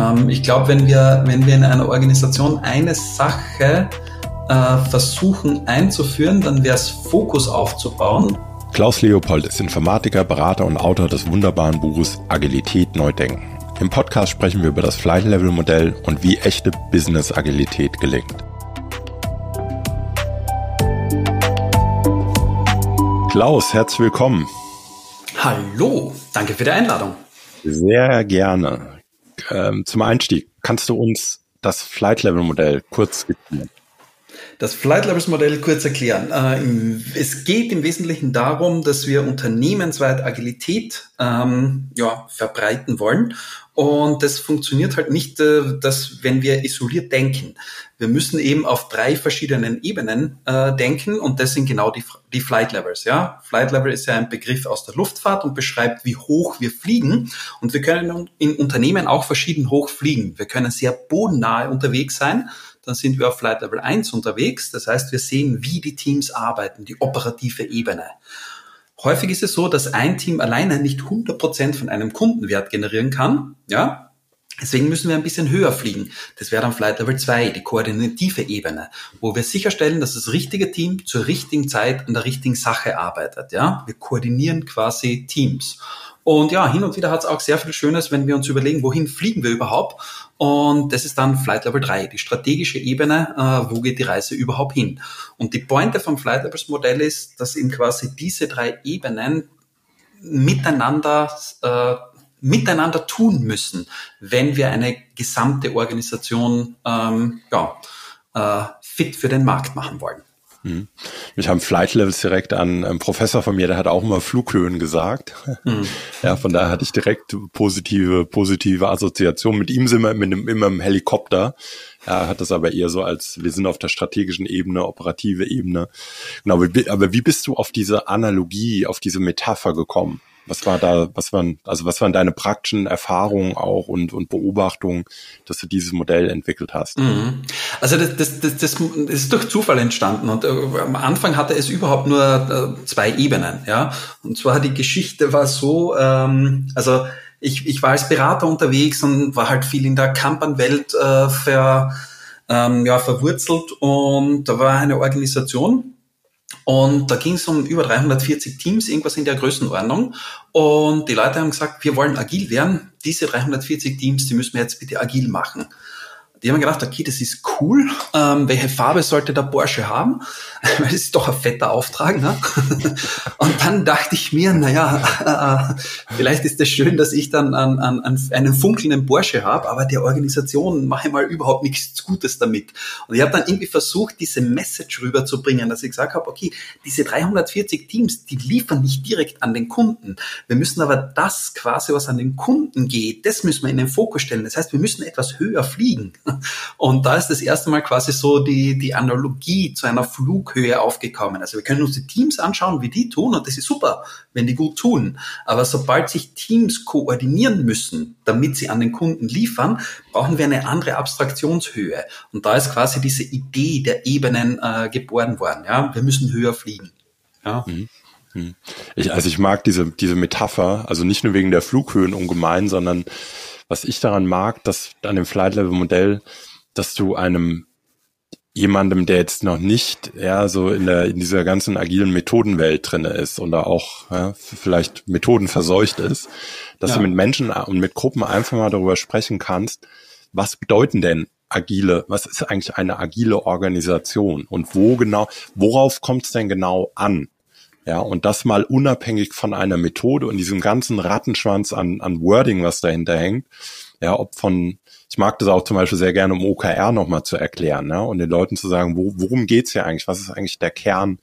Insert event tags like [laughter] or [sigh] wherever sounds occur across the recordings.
Ähm, ich glaube, wenn wir, wenn wir in einer Organisation eine Sache äh, versuchen einzuführen, dann wäre es Fokus aufzubauen. Klaus Leopold ist Informatiker, Berater und Autor des wunderbaren Buches Agilität neu denken. Im Podcast sprechen wir über das Flight Level Modell und wie echte Business Agilität gelingt. Klaus, herzlich willkommen. Hallo, danke für die Einladung. Sehr gerne ähm, zum Einstieg, kannst du uns das Flight Level Modell kurz skizzieren? Das Flight Levels Modell kurz erklären. Äh, es geht im Wesentlichen darum, dass wir unternehmensweit Agilität ähm, ja, verbreiten wollen. Und das funktioniert halt nicht, äh, dass wenn wir isoliert denken. Wir müssen eben auf drei verschiedenen Ebenen äh, denken und das sind genau die, die Flight Levels. Ja? Flight Level ist ja ein Begriff aus der Luftfahrt und beschreibt, wie hoch wir fliegen. Und wir können in Unternehmen auch verschieden hoch fliegen. Wir können sehr bodennahe unterwegs sein dann sind wir auf Flight Level 1 unterwegs. Das heißt, wir sehen, wie die Teams arbeiten, die operative Ebene. Häufig ist es so, dass ein Team alleine nicht 100% von einem Kundenwert generieren kann. Ja, Deswegen müssen wir ein bisschen höher fliegen. Das wäre dann Flight Level 2, die koordinative Ebene, wo wir sicherstellen, dass das richtige Team zur richtigen Zeit an der richtigen Sache arbeitet. Ja, wir koordinieren quasi Teams. Und ja, hin und wieder hat es auch sehr viel Schönes, wenn wir uns überlegen, wohin fliegen wir überhaupt. Und das ist dann Flight Level 3, die strategische Ebene, äh, wo geht die Reise überhaupt hin. Und die Pointe vom Flight Levels Modell ist, dass eben quasi diese drei Ebenen miteinander äh, miteinander tun müssen, wenn wir eine gesamte Organisation ähm, ja, äh, fit für den Markt machen wollen. Mhm. Mich haben Flight Levels direkt an ein Professor von mir, der hat auch immer Flughöhen gesagt. Mhm. [laughs] Ja, von daher hatte ich direkt positive, positive Assoziation. Mit ihm sind wir mit einem, immer im Helikopter. Er hat das aber eher so als, wir sind auf der strategischen Ebene, operative Ebene. Genau, aber wie bist du auf diese Analogie, auf diese Metapher gekommen? Was war da, was waren, also was waren deine praktischen Erfahrungen auch und, und Beobachtungen, dass du dieses Modell entwickelt hast? Mhm. Also das, das, das, das ist durch Zufall entstanden und äh, am Anfang hatte es überhaupt nur äh, zwei Ebenen, ja. Und zwar die Geschichte war so, ähm, also ich, ich war als Berater unterwegs und war halt viel in der Kampanwelt äh, ver, ähm, ja, verwurzelt und da war eine Organisation, und da ging es um über 340 Teams, irgendwas in der Größenordnung. Und die Leute haben gesagt, wir wollen agil werden. Diese 340 Teams, die müssen wir jetzt bitte agil machen die haben gedacht, okay, das ist cool. Ähm, welche Farbe sollte der Porsche haben? Weil [laughs] das ist doch ein fetter Auftrag. Ne? [laughs] Und dann dachte ich mir, naja, äh, vielleicht ist es das schön, dass ich dann an, an, an einen funkelnden Porsche habe, aber der Organisation mache ich mal überhaupt nichts Gutes damit. Und ich habe dann irgendwie versucht, diese Message rüberzubringen, dass ich gesagt habe, okay, diese 340 Teams, die liefern nicht direkt an den Kunden. Wir müssen aber das quasi, was an den Kunden geht, das müssen wir in den Fokus stellen. Das heißt, wir müssen etwas höher fliegen. Und da ist das erste Mal quasi so die, die Analogie zu einer Flughöhe aufgekommen. Also wir können uns die Teams anschauen, wie die tun, und das ist super, wenn die gut tun. Aber sobald sich Teams koordinieren müssen, damit sie an den Kunden liefern, brauchen wir eine andere Abstraktionshöhe. Und da ist quasi diese Idee der Ebenen äh, geboren worden. Ja, wir müssen höher fliegen. Ja. Mhm. mhm. Ich, also ich mag diese, diese Metapher, also nicht nur wegen der Flughöhen ungemein, sondern was ich daran mag, dass an dem Flight Level Modell, dass du einem jemandem, der jetzt noch nicht ja so in der in dieser ganzen agilen Methodenwelt drinne ist und da auch ja, vielleicht Methoden verseucht ist, dass ja. du mit Menschen und mit Gruppen einfach mal darüber sprechen kannst, was bedeuten denn agile, was ist eigentlich eine agile Organisation und wo genau, worauf kommt es denn genau an? Ja, und das mal unabhängig von einer Methode und diesem ganzen Rattenschwanz an, an Wording, was dahinter hängt. Ja, ob von, ich mag das auch zum Beispiel sehr gerne, um OKR nochmal zu erklären, ne? und den Leuten zu sagen, wo, worum geht's hier eigentlich? Was ist eigentlich der Kern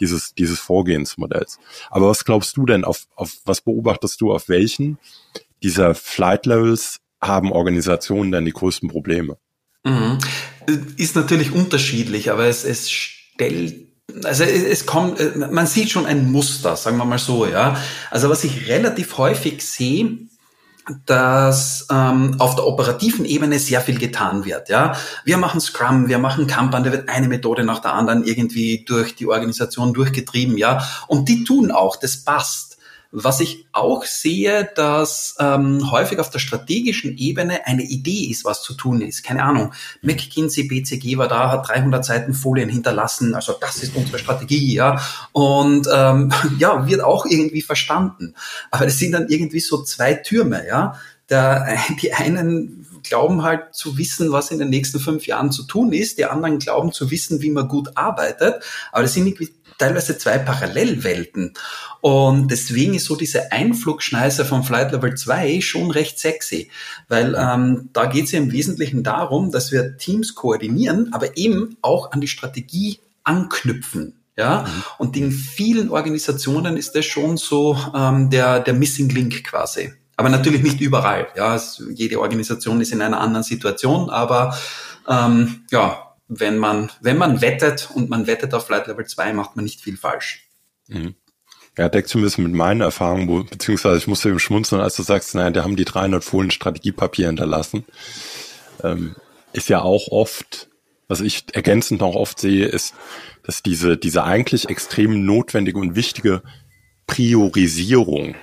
dieses, dieses Vorgehensmodells? Aber was glaubst du denn, auf, auf was beobachtest du, auf welchen dieser Flight Levels haben Organisationen denn die größten Probleme? Mhm. Ist natürlich unterschiedlich, aber es, es stellt also es kommt, äh, man sieht schon ein Muster, sagen wir mal so, ja. Also was ich relativ häufig sehe, dass ähm, auf der operativen Ebene sehr viel getan wird. Ja, wir machen Scrum, wir machen Kanban, da wird eine Methode nach der anderen irgendwie durch die Organisation durchgetrieben. Ja, und die tun auch, das passt. Was ich auch sehe, dass ähm, häufig auf der strategischen Ebene eine Idee ist, was zu tun ist. Keine Ahnung, McKinsey, BCG war da, hat 300 Seiten Folien hinterlassen. Also das ist unsere Strategie, ja. Und ähm, [laughs] ja, wird auch irgendwie verstanden. Aber das sind dann irgendwie so zwei Türme, ja. Der, [laughs] die einen glauben halt zu wissen, was in den nächsten fünf Jahren zu tun ist. Die anderen glauben zu wissen, wie man gut arbeitet. Aber das sind irgendwie teilweise zwei Parallelwelten. Und deswegen ist so diese Einflugschneise von Flight Level 2 schon recht sexy, weil ähm, da geht es ja im Wesentlichen darum, dass wir Teams koordinieren, aber eben auch an die Strategie anknüpfen. Ja, mhm. und in vielen Organisationen ist das schon so ähm, der, der Missing Link quasi. Aber natürlich nicht überall. Ja, es, jede Organisation ist in einer anderen Situation, aber ähm, ja, wenn man, wenn man wettet und man wettet auf Flight Level 2, macht man nicht viel falsch. Mhm. Ja, deckt sich ein bisschen mit meinen Erfahrungen, wo, beziehungsweise ich musste eben schmunzeln, als du sagst, naja, da haben die 300 Folien Strategiepapier hinterlassen. Ähm, ist ja auch oft, was ich ergänzend noch oft sehe, ist, dass diese, diese eigentlich extrem notwendige und wichtige Priorisierung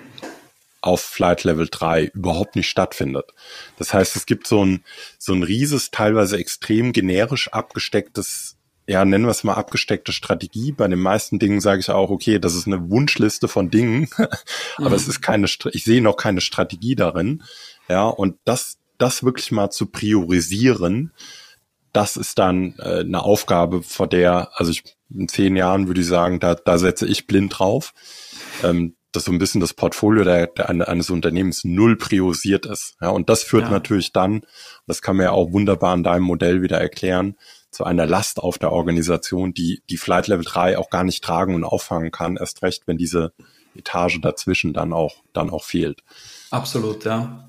auf Flight Level 3 überhaupt nicht stattfindet. Das heißt, es gibt so ein, so ein rieses, teilweise extrem generisch abgestecktes, ja, nennen wir es mal abgesteckte Strategie. Bei den meisten Dingen sage ich auch, okay, das ist eine Wunschliste von Dingen, [laughs] aber mhm. es ist keine, ich sehe noch keine Strategie darin. Ja, und das, das wirklich mal zu priorisieren, das ist dann äh, eine Aufgabe, vor der, also ich, in zehn Jahren würde ich sagen, da, da setze ich blind drauf. Ähm, dass so ein bisschen das Portfolio der, der, eines Unternehmens null priorisiert ist. Ja, und das führt ja. natürlich dann, das kann man ja auch wunderbar in deinem Modell wieder erklären, zu einer Last auf der Organisation, die die Flight Level 3 auch gar nicht tragen und auffangen kann, erst recht, wenn diese Etage dazwischen dann auch, dann auch fehlt. Absolut, ja.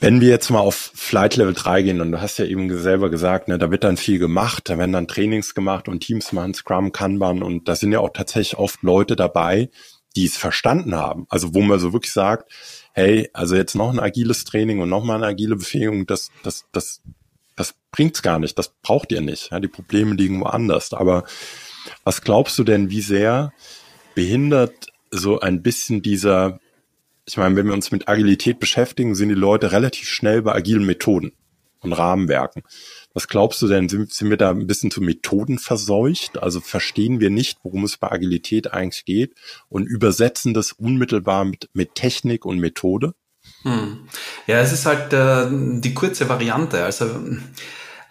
Wenn wir jetzt mal auf Flight Level 3 gehen, und du hast ja eben selber gesagt, ne, da wird dann viel gemacht, da werden dann Trainings gemacht und Teams machen Scrum, Kanban und da sind ja auch tatsächlich oft Leute dabei, die es verstanden haben. Also wo man so wirklich sagt, hey, also jetzt noch ein agiles Training und noch mal eine agile Befähigung, das, das, das, das bringt's gar nicht, das braucht ihr nicht. Ja, die Probleme liegen woanders. Aber was glaubst du denn, wie sehr behindert so ein bisschen dieser, ich meine, wenn wir uns mit Agilität beschäftigen, sind die Leute relativ schnell bei agilen Methoden und Rahmenwerken. Was glaubst du denn? Sind, sind wir da ein bisschen zu Methoden verseucht? Also verstehen wir nicht, worum es bei Agilität eigentlich geht und übersetzen das unmittelbar mit, mit Technik und Methode? Hm. Ja, es ist halt äh, die kurze Variante. Also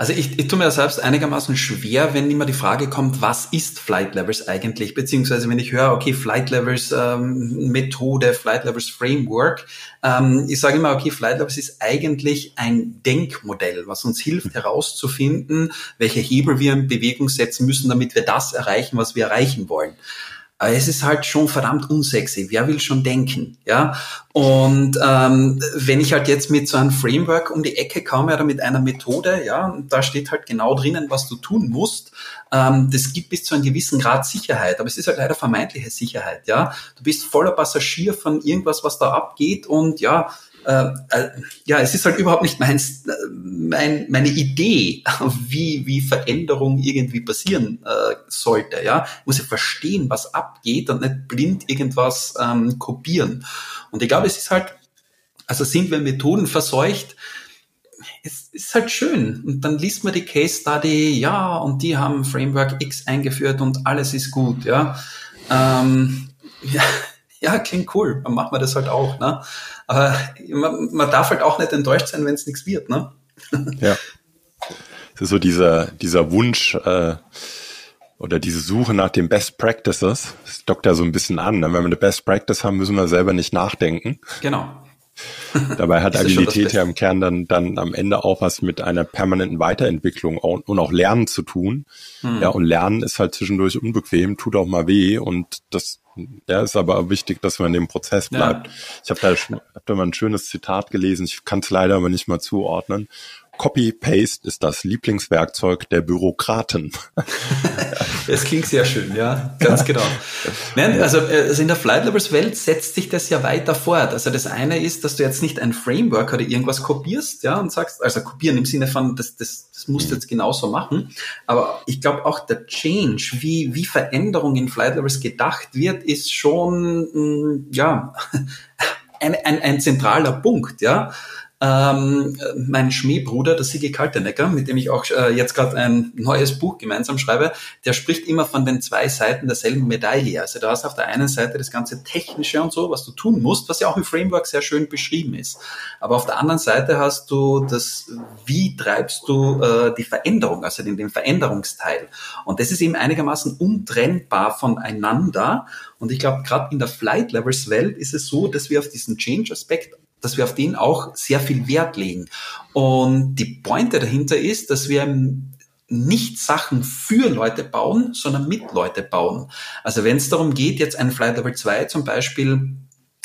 also ich, ich tue mir selbst einigermaßen schwer, wenn immer die Frage kommt, was ist Flight Levels eigentlich? Beziehungsweise wenn ich höre, okay, Flight Levels ähm, Methode, Flight Levels Framework, ähm, ich sage immer, okay, Flight Levels ist eigentlich ein Denkmodell, was uns hilft herauszufinden, welche Hebel wir in Bewegung setzen müssen, damit wir das erreichen, was wir erreichen wollen. Es ist halt schon verdammt unsexy. Wer will schon denken? Ja. Und ähm, wenn ich halt jetzt mit so einem Framework um die Ecke komme oder mit einer Methode, ja, da steht halt genau drinnen, was du tun musst. Ähm, das gibt bis zu einem gewissen Grad Sicherheit, aber es ist halt leider vermeintliche Sicherheit. Ja, du bist voller Passagier von irgendwas, was da abgeht und ja, äh, äh, ja, es ist halt überhaupt nicht mein, mein, meine Idee, [laughs] wie, wie Veränderung irgendwie passieren äh, sollte. Ja, ich muss ja verstehen, was abgeht und nicht blind irgendwas ähm, kopieren. Und ich glaube, es ist halt, also sind wir Methoden verseucht, es ist halt schön. Und dann liest man die Case Study, ja, und die haben Framework X eingeführt und alles ist gut, ja. Ähm, [laughs] ja, ja, klingt cool, dann machen wir das halt auch. Ne? Aber man, man darf halt auch nicht enttäuscht sein, wenn es nichts wird. Ne? Ja. Es ist so dieser, dieser Wunsch äh, oder diese Suche nach den Best Practices. Das dockt ja so ein bisschen an. Ne? Wenn wir eine Best Practice haben, müssen wir selber nicht nachdenken. Genau. Dabei hat Agilität ja im Kern dann, dann am Ende auch was mit einer permanenten Weiterentwicklung und auch Lernen zu tun. Hm. Ja, und Lernen ist halt zwischendurch unbequem, tut auch mal weh und das ja, ist aber wichtig, dass man in dem Prozess bleibt. Ja. Ich habe da, hab da mal ein schönes Zitat gelesen, ich kann es leider aber nicht mal zuordnen, Copy-Paste ist das Lieblingswerkzeug der Bürokraten. [laughs] Es klingt sehr schön, ja, ganz genau. Nein, also, also in der Flight Levels Welt setzt sich das ja weiter fort. Also das eine ist, dass du jetzt nicht ein Framework oder irgendwas kopierst, ja, und sagst, also kopieren im Sinne von, das, das, das musst du jetzt genauso machen. Aber ich glaube auch der Change, wie, wie Veränderung in Flight Levels gedacht wird, ist schon, mm, ja, [laughs] ein, ein, ein zentraler Punkt, ja ähm, mein Schmähbruder, der Sigi Kaltenecker, mit dem ich auch äh, jetzt gerade ein neues Buch gemeinsam schreibe, der spricht immer von den zwei Seiten derselben Medaille. Also du hast auf der einen Seite das ganze Technische und so, was du tun musst, was ja auch im Framework sehr schön beschrieben ist. Aber auf der anderen Seite hast du das, wie treibst du äh, die Veränderung, also den, den Veränderungsteil. Und das ist eben einigermaßen untrennbar voneinander. Und ich glaube, gerade in der Flight Levels Welt ist es so, dass wir auf diesen Change-Aspekt dass wir auf den auch sehr viel Wert legen. Und die Pointe dahinter ist, dass wir nicht Sachen für Leute bauen, sondern mit Leute bauen. Also wenn es darum geht, jetzt ein Flight Level 2 zum Beispiel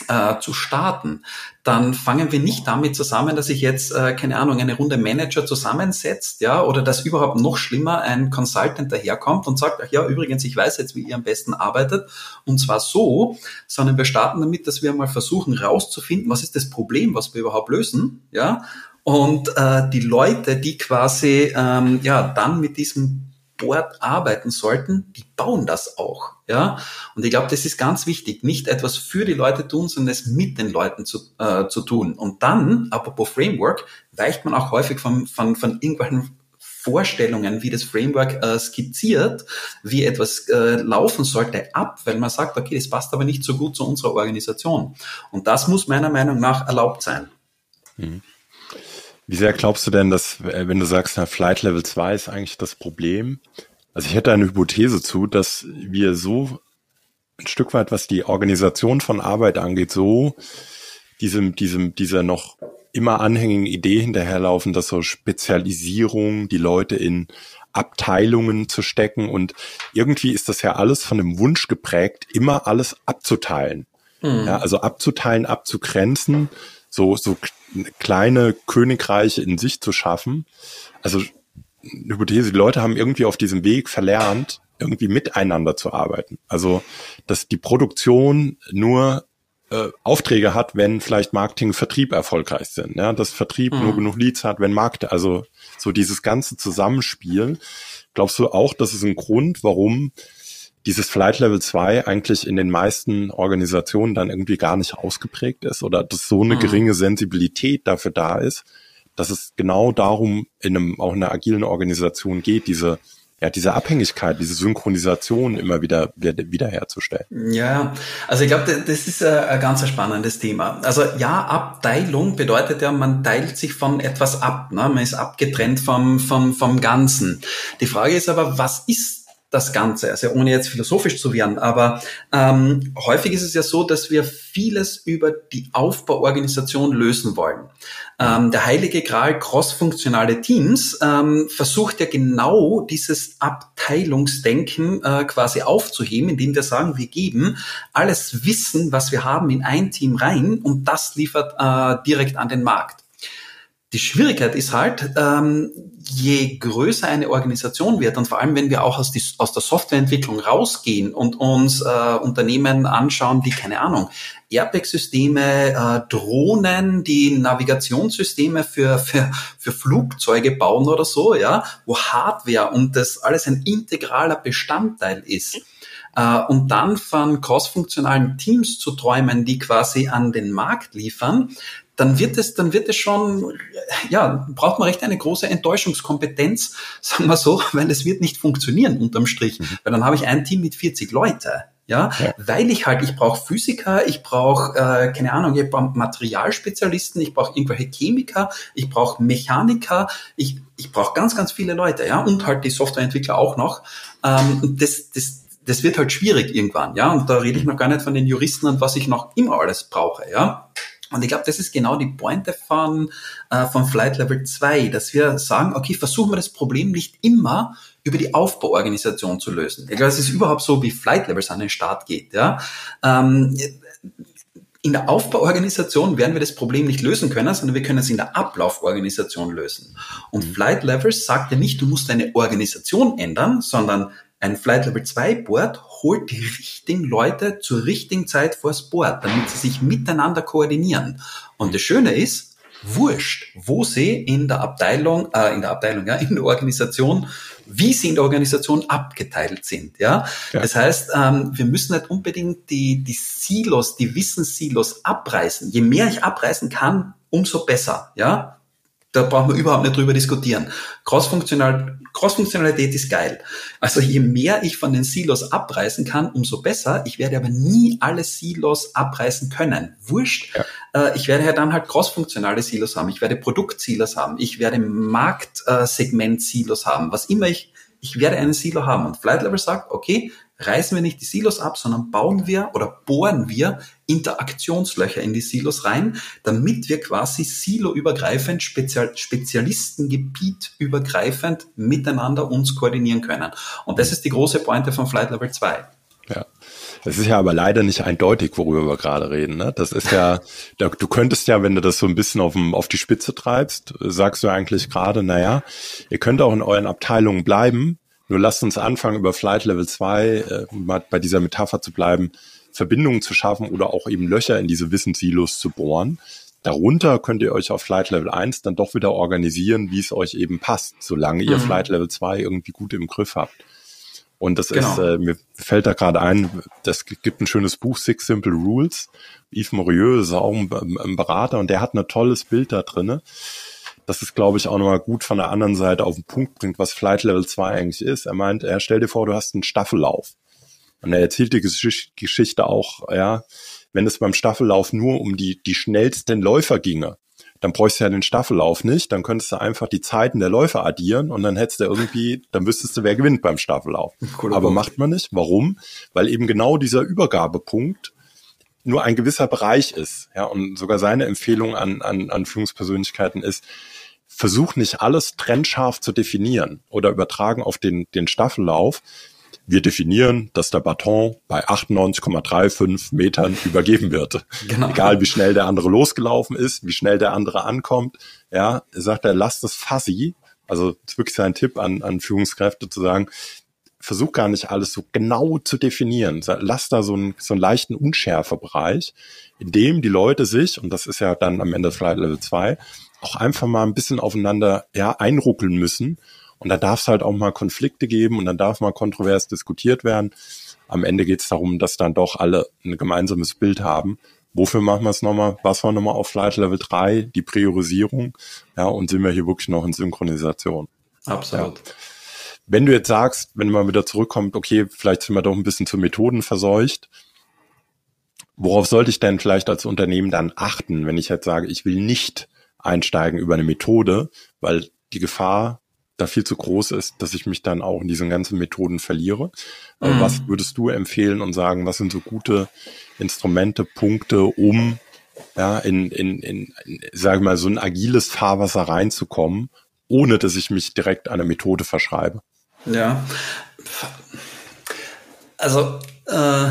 äh, zu starten, dann fangen wir nicht damit zusammen, dass ich jetzt, äh, keine Ahnung, eine Runde Manager zusammensetzt, ja, oder dass überhaupt noch schlimmer ein Consultant daherkommt und sagt, ach ja, übrigens, ich weiß jetzt, wie ihr am besten arbeitet, und zwar so, sondern wir starten damit, dass wir mal versuchen rauszufinden, was ist das Problem, was wir überhaupt lösen, ja, und äh, die Leute, die quasi ähm, ja dann mit diesem Board arbeiten sollten, die bauen das auch. Ja, und ich glaube, das ist ganz wichtig, nicht etwas für die Leute tun, sondern es mit den Leuten zu, äh, zu tun. Und dann, apropos Framework, weicht man auch häufig von, von, von irgendwelchen Vorstellungen, wie das Framework äh, skizziert, wie etwas äh, laufen sollte, ab, weil man sagt, okay, das passt aber nicht so gut zu unserer Organisation. Und das muss meiner Meinung nach erlaubt sein. Mhm. Wie sehr glaubst du denn, dass, äh, wenn du sagst, na, Flight Level 2 ist eigentlich das Problem? Also ich hätte eine Hypothese zu, dass wir so ein Stück weit, was die Organisation von Arbeit angeht, so diesem, diesem, dieser noch immer anhängigen Idee hinterherlaufen, dass so Spezialisierung, die Leute in Abteilungen zu stecken und irgendwie ist das ja alles von dem Wunsch geprägt, immer alles abzuteilen. Mhm. Ja, also abzuteilen, abzugrenzen, so, so kleine Königreiche in sich zu schaffen. Also Hypothese, die Leute haben irgendwie auf diesem Weg verlernt, irgendwie miteinander zu arbeiten. Also, dass die Produktion nur äh, Aufträge hat, wenn vielleicht Marketing, Vertrieb erfolgreich sind. Ja, dass Vertrieb mhm. nur genug Leads hat, wenn Markt, also so dieses ganze Zusammenspiel. Glaubst du auch, das ist ein Grund, warum dieses Flight Level 2 eigentlich in den meisten Organisationen dann irgendwie gar nicht ausgeprägt ist oder dass so eine mhm. geringe Sensibilität dafür da ist, dass es genau darum in einem, auch in einer agilen Organisation geht, diese ja, diese Abhängigkeit, diese Synchronisation immer wieder wiederherzustellen. Ja, also ich glaube, das ist ein ganz spannendes Thema. Also ja, Abteilung bedeutet ja, man teilt sich von etwas ab. Ne? Man ist abgetrennt vom, vom, vom Ganzen. Die Frage ist aber, was ist das Ganze. Also ohne jetzt philosophisch zu werden, aber ähm, häufig ist es ja so, dass wir vieles über die Aufbauorganisation lösen wollen. Ähm, der heilige Gral crossfunktionale Teams ähm, versucht ja genau dieses Abteilungsdenken äh, quasi aufzuheben, indem wir sagen, wir geben alles Wissen, was wir haben, in ein Team rein und das liefert äh, direkt an den Markt. Die Schwierigkeit ist halt, ähm, je größer eine Organisation wird und vor allem, wenn wir auch aus, die, aus der Softwareentwicklung rausgehen und uns äh, Unternehmen anschauen, die keine Ahnung, Airbag-Systeme, äh, Drohnen, die Navigationssysteme für, für, für Flugzeuge bauen oder so, ja, wo Hardware und das alles ein integraler Bestandteil ist. Äh, und dann von crossfunktionalen Teams zu träumen, die quasi an den Markt liefern, dann wird es, dann wird es schon, ja, braucht man recht eine große Enttäuschungskompetenz, [laughs] sagen wir so, weil es wird nicht funktionieren unterm Strich. Mhm. Weil dann habe ich ein Team mit 40 Leute. Ja, ja. weil ich halt, ich brauche Physiker, ich brauche, äh, keine Ahnung, ich brauche Materialspezialisten, ich brauche irgendwelche Chemiker, ich brauche Mechaniker, ich, ich brauche ganz, ganz viele Leute, ja, und halt die Softwareentwickler auch noch. Ähm, das, das, das wird halt schwierig irgendwann, ja, und da rede ich noch gar nicht von den Juristen und was ich noch immer alles brauche, ja. Und ich glaube, das ist genau die Pointe von, äh, von Flight Level 2, dass wir sagen, okay, versuchen wir das Problem nicht immer über die Aufbauorganisation zu lösen. Ich glaube, es ist überhaupt so, wie Flight Levels an den Start geht. Ja? Ähm, in der Aufbauorganisation werden wir das Problem nicht lösen können, sondern wir können es in der Ablauforganisation lösen. Und mhm. Flight Levels sagt ja nicht, du musst deine Organisation ändern, sondern ein Flight Level 2 Board holt die richtigen Leute zur richtigen Zeit vors Board, damit sie sich miteinander koordinieren. Und das Schöne ist, wurscht, wo sie in der Abteilung, äh, in der Abteilung, ja, in der Organisation wie sie in der Organisation abgeteilt sind. Ja, ja. das heißt, ähm, wir müssen nicht unbedingt die die Silos, die Wissenssilos abreißen. Je mehr ich abreißen kann, umso besser. Ja, da brauchen wir überhaupt nicht drüber diskutieren. Crossfunktional, Crossfunktionalität ist geil. Also je mehr ich von den Silos abreißen kann, umso besser. Ich werde aber nie alle Silos abreißen können. Wurscht. Ja. Äh, ich werde ja dann halt crossfunktionale Silos haben. Ich werde Produktsilos haben. Ich werde Marktsegment-Silos haben. Was immer ich, ich werde einen Silo haben. Und Flight Level sagt, okay, reißen wir nicht die Silos ab, sondern bauen wir oder bohren wir Interaktionslöcher in die Silos rein, damit wir quasi siloübergreifend, Spezial Spezialistengebiet übergreifend miteinander uns koordinieren können. Und das ist die große Pointe von Flight Level 2. Ja. Das ist ja aber leider nicht eindeutig, worüber wir gerade reden. Ne? Das ist ja, du könntest ja, wenn du das so ein bisschen auf, dem, auf die Spitze treibst, sagst du eigentlich gerade, naja, ihr könnt auch in euren Abteilungen bleiben, nur lasst uns anfangen, über Flight Level 2 äh, mal bei dieser Metapher zu bleiben, Verbindungen zu schaffen oder auch eben Löcher in diese Wissenssilos zu bohren. Darunter könnt ihr euch auf Flight Level 1 dann doch wieder organisieren, wie es euch eben passt, solange ihr mhm. Flight Level 2 irgendwie gut im Griff habt. Und das genau. ist, äh, mir fällt da gerade ein, das gibt ein schönes Buch, Six Simple Rules. Yves Morieux ist auch ein, ein Berater und der hat ein tolles Bild da drinne das ist, glaube ich, auch nochmal gut von der anderen Seite auf den Punkt bringt, was Flight Level 2 eigentlich ist. Er meint, er stell dir vor, du hast einen Staffellauf. Und er erzählt die Geschichte auch, ja, wenn es beim Staffellauf nur um die, die schnellsten Läufer ginge, dann bräuchst du ja den Staffellauf nicht, dann könntest du einfach die Zeiten der Läufer addieren und dann hättest du irgendwie, dann wüsstest du, wer gewinnt beim Staffellauf. [laughs] Cool, Aber macht man nicht. Warum? Weil eben genau dieser Übergabepunkt nur ein gewisser Bereich ist. Ja, und sogar seine Empfehlung an, an, an Führungspersönlichkeiten ist, versuch nicht alles trennscharf zu definieren oder übertragen auf den, den Staffellauf. Wir definieren, dass der Baton bei 98,35 Metern übergeben wird. Genau. Egal wie schnell der andere losgelaufen ist, wie schnell der andere ankommt. Ja, sagt er, lasst es fuzzy. Also das ist wirklich sein Tipp an, an Führungskräfte zu sagen, versuch gar nicht alles so genau zu definieren. Lass da so einen, so einen leichten Unschärfebereich, in dem die Leute sich, und das ist ja dann am Ende Flight Level 2, auch einfach mal ein bisschen aufeinander ja, einruckeln müssen. Und da darf es halt auch mal Konflikte geben und dann darf mal kontrovers diskutiert werden. Am Ende geht es darum, dass dann doch alle ein gemeinsames Bild haben. Wofür machen wir es nochmal? Was war nochmal auf Flight Level 3? Die Priorisierung. Ja, und sind wir hier wirklich noch in Synchronisation. Absolut. Ja. Wenn du jetzt sagst, wenn man wieder zurückkommt, okay, vielleicht sind wir doch ein bisschen zu Methoden verseucht. Worauf sollte ich denn vielleicht als Unternehmen dann achten, wenn ich jetzt sage, ich will nicht einsteigen über eine Methode, weil die Gefahr da viel zu groß ist, dass ich mich dann auch in diesen ganzen Methoden verliere. Mhm. Was würdest du empfehlen und sagen, was sind so gute Instrumente, Punkte, um ja, in, in, in, in sage mal, so ein agiles Fahrwasser reinzukommen, ohne dass ich mich direkt einer Methode verschreibe? Ja. Also, äh,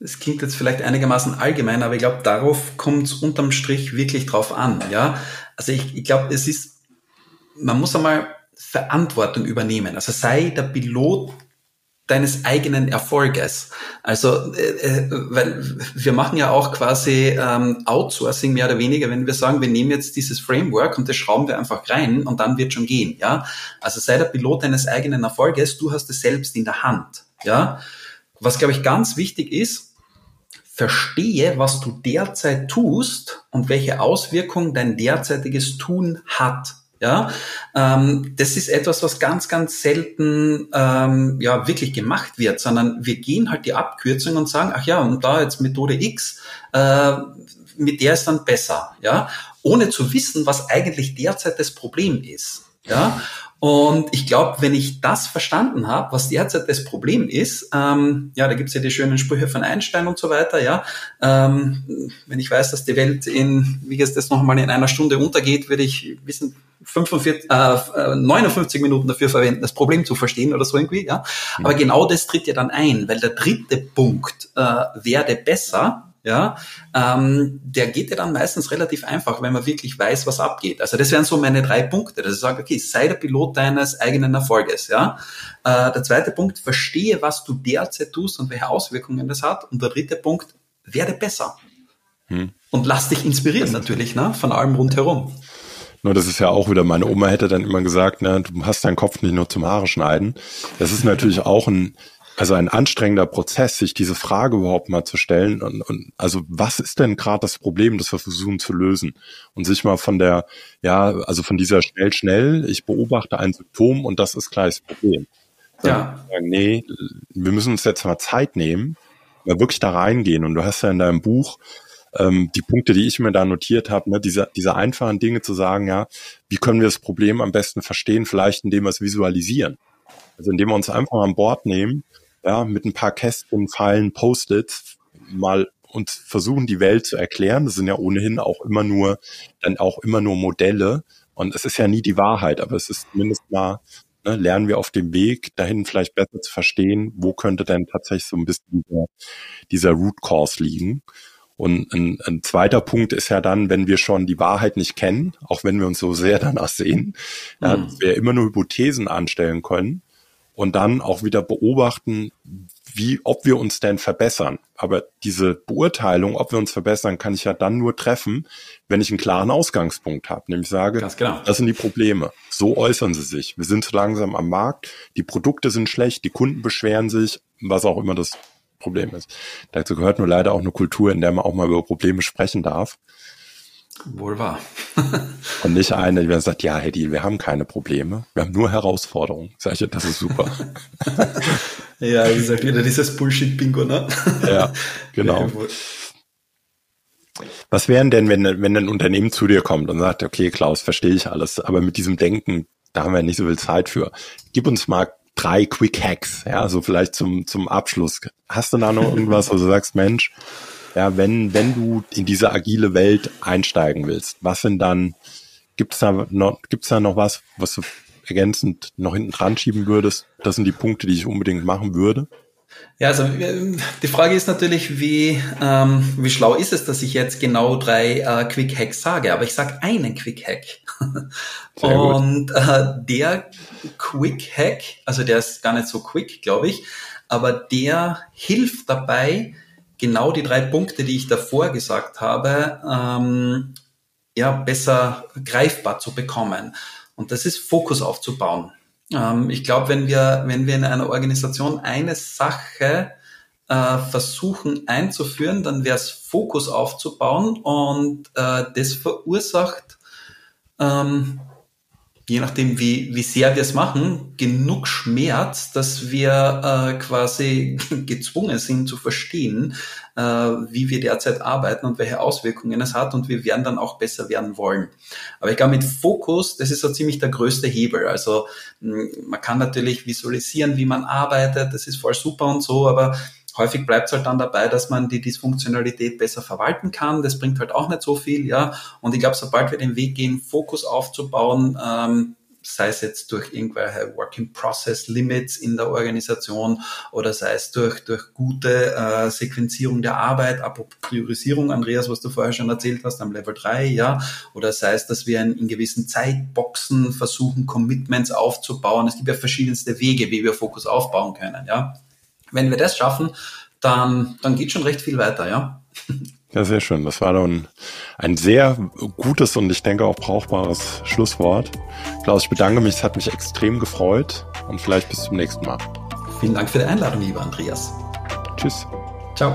es klingt jetzt vielleicht einigermaßen allgemein, aber ich glaube, darauf kommt es unterm Strich wirklich drauf an. Ja, also ich, ich glaube, es ist, man muss einmal Verantwortung übernehmen. Also sei der Pilot deines eigenen Erfolges. Also, äh, äh, weil wir machen ja auch quasi ähm, Outsourcing mehr oder weniger, wenn wir sagen, wir nehmen jetzt dieses Framework und das schrauben wir einfach rein und dann wird schon gehen. Ja, also sei der Pilot deines eigenen Erfolges. Du hast es selbst in der Hand. Ja, was glaube ich ganz wichtig ist verstehe, was du derzeit tust und welche Auswirkungen dein derzeitiges Tun hat. Ja, ähm, das ist etwas, was ganz, ganz selten ähm, ja wirklich gemacht wird, sondern wir gehen halt die Abkürzung und sagen, ach ja, und da jetzt Methode X, äh, mit der ist dann besser, ja, ohne zu wissen, was eigentlich derzeit das Problem ist. Ja, und ich glaube, wenn ich das verstanden habe, was derzeit das Problem ist, ähm, ja, da gibt's ja die schönen Sprüche von Einstein und so weiter, ja. Ähm, wenn ich weiß, dass die Welt in, wie jetzt das nochmal in einer Stunde untergeht, würde ich wissen, 45, äh, 59 Minuten dafür verwenden, das Problem zu verstehen oder so irgendwie, ja. Aber genau das tritt ja dann ein, weil der dritte Punkt äh, werde besser ja, ähm, der geht ja dann meistens relativ einfach, wenn man wirklich weiß, was abgeht. Also das wären so meine drei Punkte, dass ich sage, okay, sei der Pilot deines eigenen Erfolges, ja. Äh, der zweite Punkt, verstehe, was du derzeit tust und welche Auswirkungen das hat. Und der dritte Punkt, werde besser. Hm. Und lass dich inspirieren natürlich, ne, von allem rundherum. Nur das ist ja auch wieder, meine Oma hätte dann immer gesagt, ne, du hast deinen Kopf nicht nur zum Haare schneiden. Das ist natürlich auch ein, also ein anstrengender Prozess, sich diese Frage überhaupt mal zu stellen. Und, und also was ist denn gerade das Problem, das wir versuchen zu lösen? Und sich mal von der, ja, also von dieser schnell, schnell, ich beobachte ein Symptom und das ist gleich das Problem. Ja. Sagen, nee, wir müssen uns jetzt mal Zeit nehmen, mal wirklich da reingehen. Und du hast ja in deinem Buch ähm, die Punkte, die ich mir da notiert habe, ne, diese, diese einfachen Dinge zu sagen, ja, wie können wir das Problem am besten verstehen, vielleicht indem wir es visualisieren. Also indem wir uns einfach an Bord nehmen, ja, mit ein paar Kästchen, Pfeilen, Post-its mal und versuchen, die Welt zu erklären. Das sind ja ohnehin auch immer nur, dann auch immer nur Modelle. Und es ist ja nie die Wahrheit, aber es ist zumindest mal, ne, lernen wir auf dem Weg dahin vielleicht besser zu verstehen, wo könnte denn tatsächlich so ein bisschen dieser, dieser Root Cause liegen. Und ein, ein zweiter Punkt ist ja dann, wenn wir schon die Wahrheit nicht kennen, auch wenn wir uns so sehr danach sehen, mhm. ja, wir immer nur Hypothesen anstellen können und dann auch wieder beobachten, wie, ob wir uns denn verbessern. Aber diese Beurteilung, ob wir uns verbessern, kann ich ja dann nur treffen, wenn ich einen klaren Ausgangspunkt habe. Nämlich sage, genau. das sind die Probleme. So äußern sie sich. Wir sind zu langsam am Markt, die Produkte sind schlecht, die Kunden beschweren sich, was auch immer das Problem ist. Dazu gehört nur leider auch eine Kultur, in der man auch mal über Probleme sprechen darf. Wohl wahr. [laughs] und nicht eine, die sagt, ja, Hedy, wir haben keine Probleme, wir haben nur Herausforderungen. Sag ich, das ist super. [laughs] ja, wie gesagt, wieder dieses Bullshit-Bingo, ne? ja, [laughs] genau. Was wären denn, wenn, wenn ein Unternehmen zu dir kommt und sagt, okay, Klaus, verstehe ich alles, aber mit diesem Denken, da haben wir nicht so viel Zeit für. Gib uns mal drei Quick Hacks, ja, so vielleicht zum, zum Abschluss. Hast du da noch irgendwas, wo du sagst, Mensch, ja, wenn, wenn du in diese agile Welt einsteigen willst, was sind dann, gibt's da noch, gibt's da noch was, was du ergänzend noch hinten dran schieben würdest? Das sind die Punkte, die ich unbedingt machen würde. Ja, also die Frage ist natürlich, wie, ähm, wie schlau ist es, dass ich jetzt genau drei äh, Quick Hacks sage, aber ich sage einen Quick Hack. [laughs] Und äh, der Quick Hack, also der ist gar nicht so quick, glaube ich, aber der hilft dabei, genau die drei Punkte, die ich davor gesagt habe, ähm, ja, besser greifbar zu bekommen. Und das ist Fokus aufzubauen. Ähm, ich glaube, wenn wir, wenn wir in einer Organisation eine Sache äh, versuchen einzuführen, dann wäre es Fokus aufzubauen und äh, das verursacht ähm, je nachdem, wie, wie sehr wir es machen, genug Schmerz, dass wir äh, quasi [laughs] gezwungen sind zu verstehen, äh, wie wir derzeit arbeiten und welche Auswirkungen es hat und wir werden dann auch besser werden wollen. Aber ich glaube, mit Fokus, das ist so ziemlich der größte Hebel. Also man kann natürlich visualisieren, wie man arbeitet, das ist voll super und so, aber häufig bleibt es halt dann dabei, dass man die Dysfunktionalität besser verwalten kann. Das bringt halt auch nicht so viel, ja. Und ich glaube, sobald wir den Weg gehen, Fokus aufzubauen, ähm, sei es jetzt durch irgendwelche Working Process Limits in der Organisation oder sei es durch, durch gute äh, Sequenzierung der Arbeit, apropos Priorisierung, Andreas, was du vorher schon erzählt hast, am Level 3, ja, oder sei es, dass wir in, in gewissen Zeitboxen versuchen, Commitments aufzubauen. Es gibt ja verschiedenste Wege, wie wir Fokus aufbauen können, ja. Wenn wir das schaffen, dann, dann geht schon recht viel weiter, ja. [laughs] Ja, sehr schön. Das war dann ein sehr gutes und ich denke auch brauchbares Schlusswort. Klaus, ich bedanke mich. Es hat mich extrem gefreut und vielleicht bis zum nächsten Mal. Vielen Dank für die Einladung, lieber Andreas. Tschüss. Ciao.